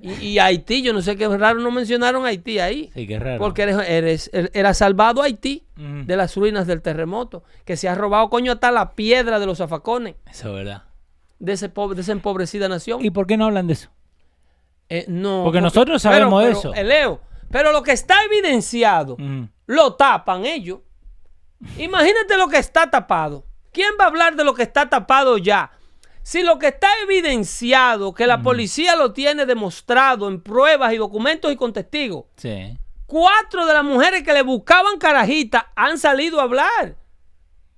Y, y Haití, yo no sé qué raro no mencionaron Haití ahí. Sí, qué raro. Porque eres, eres- er- era salvado Haití de las ruinas del terremoto, que se ha robado, coño, hasta la piedra de los zafacones Eso es verdad. de, ese pobre, de esa empobrecida nación. ¿Y por qué no hablan de eso? Eh, no, Porque nosotros sabemos pero, eso. eh, Leo, pero lo que está evidenciado, lo tapan ellos. Imagínate lo que está tapado. ¿Quién va a hablar de lo que está tapado ya? Si lo que está evidenciado, que la policía lo tiene demostrado en pruebas y documentos y con testigos, Sí. cuatro de las mujeres que le buscaban carajita han salido a hablar.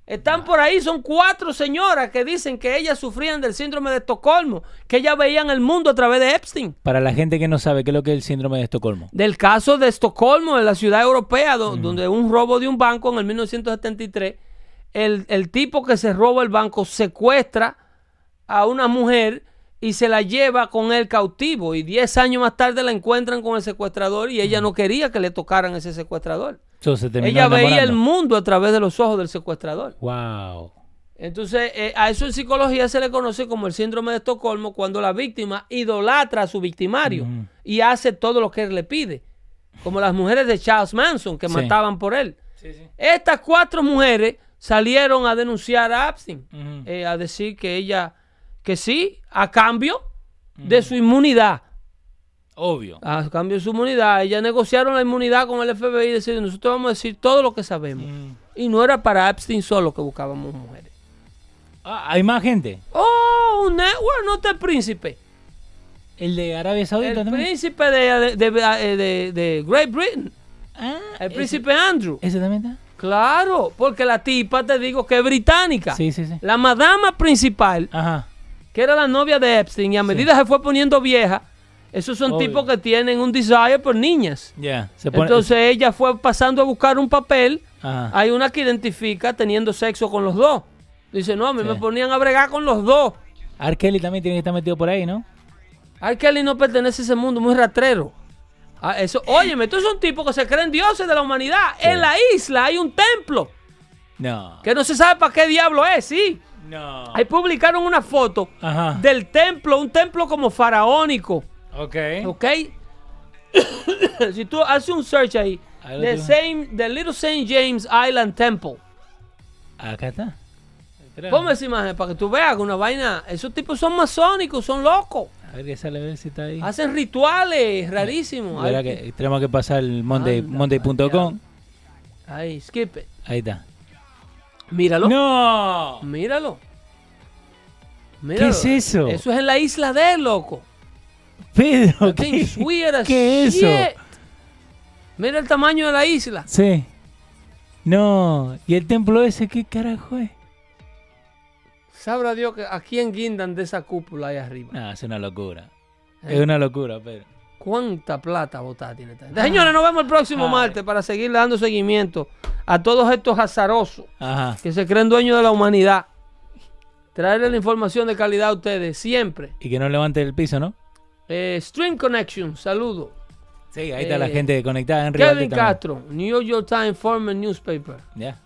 Están por ahí, son cuatro señoras que dicen que ellas sufrían del síndrome de Estocolmo, que ellas veían el mundo a través de Epstein. Para la gente que no sabe qué es lo que es el síndrome de Estocolmo. Del caso de Estocolmo, en la ciudad europea, do- donde un robo de un banco en el 1973, el, el tipo que se roba el banco secuestra a una mujer y se la lleva con él cautivo. Y 10 años más tarde la encuentran con el secuestrador y ella no quería que le tocaran ese secuestrador. Eso se terminó Ella veía el mundo a través de los ojos del secuestrador. Wow. Entonces, eh, a eso en psicología se le conoce como el síndrome de Estocolmo, cuando la víctima idolatra a su victimario y hace todo lo que él le pide. Como las mujeres de Charles Manson que Sí. mataban por él. Estas cuatro mujeres salieron a denunciar a Epstein, eh, a decir que ella, que sí, a cambio de su inmunidad. Obvio. A cambio de su inmunidad. Ellas negociaron la inmunidad con el FBI y decir, nosotros vamos a decir todo lo que sabemos. Mm. Y no era para Epstein solo que buscábamos mujeres. Ah, hay más gente. Oh, un network, no está el príncipe. El de Arabia Saudita El también. príncipe de, de, de- de- de Great Britain. Ah, El ese- príncipe Andrew. ¿Ese también está? Claro, porque la tipa te digo que es británica. Sí, sí, sí. La madama principal, Ajá. Que era la novia de Epstein, y a medida se fue poniendo vieja, esos son Obvio. tipos que tienen un desire por niñas. Ya. Se pone. Entonces ella fue pasando a buscar un papel. Ajá. Hay una que identifica teniendo sexo con los dos. Dice, no, a mí Sí. me ponían a bregar con los dos. R. Kelly también tiene que estar metido por ahí, ¿no? R. Kelly no pertenece a ese mundo, muy ratrero. Ah, eso, óyeme, estos son tipos que se creen dioses de la humanidad. Sí. En la isla hay un templo No. que no se sabe para qué diablo es, sí. No. Ahí publicaron una foto Ajá. del templo, un templo como faraónico, Ok. ¿ok? si tú haces un search ahí, the, same, the Little St. James Island Temple. Acá está. Ponme esa imagen para que tú veas que una vaina. Esos tipos son masónicos, son locos. A ver que sale, a ver si está ahí. Hacen rituales rarísimos. Que tenemos que pasar el Monday, Monday.com. ahí, skip it. Ahí está. Míralo. ¡No! Míralo. Míralo. es eso? Eso es en la isla de él, loco. Pedro, ¿qué, qué es eso? Mira el tamaño de la isla. Sí. No. ¿Y el templo ese qué carajo es? Sabrá Dios que aquí en guindan de esa cúpula ahí arriba. No, es una locura. Eh. Es una locura, Pedro. ¿Cuánta plata botada tiene esta gente? Señores, nos vemos el próximo Ay. martes para seguir dando seguimiento a todos estos azarosos Ajá. que se creen dueños de la humanidad. Traerle la información de calidad a ustedes, siempre. Y que no levante el piso, ¿no? Eh, Stream Connection, saludo. Sí, ahí está la Eh, gente conectada en Kevin Castro, New York Times Former Newspaper. Ya.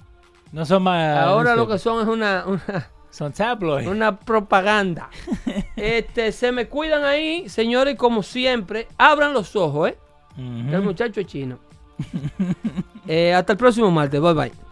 No son más. Ahora lo que son es una, una, Son tabloids. una propaganda. este, se me cuidan ahí, señores, como siempre. Abran los ojos, ¿eh? Ujú. El muchacho es chino. Eh, hasta el próximo martes. Bye bye.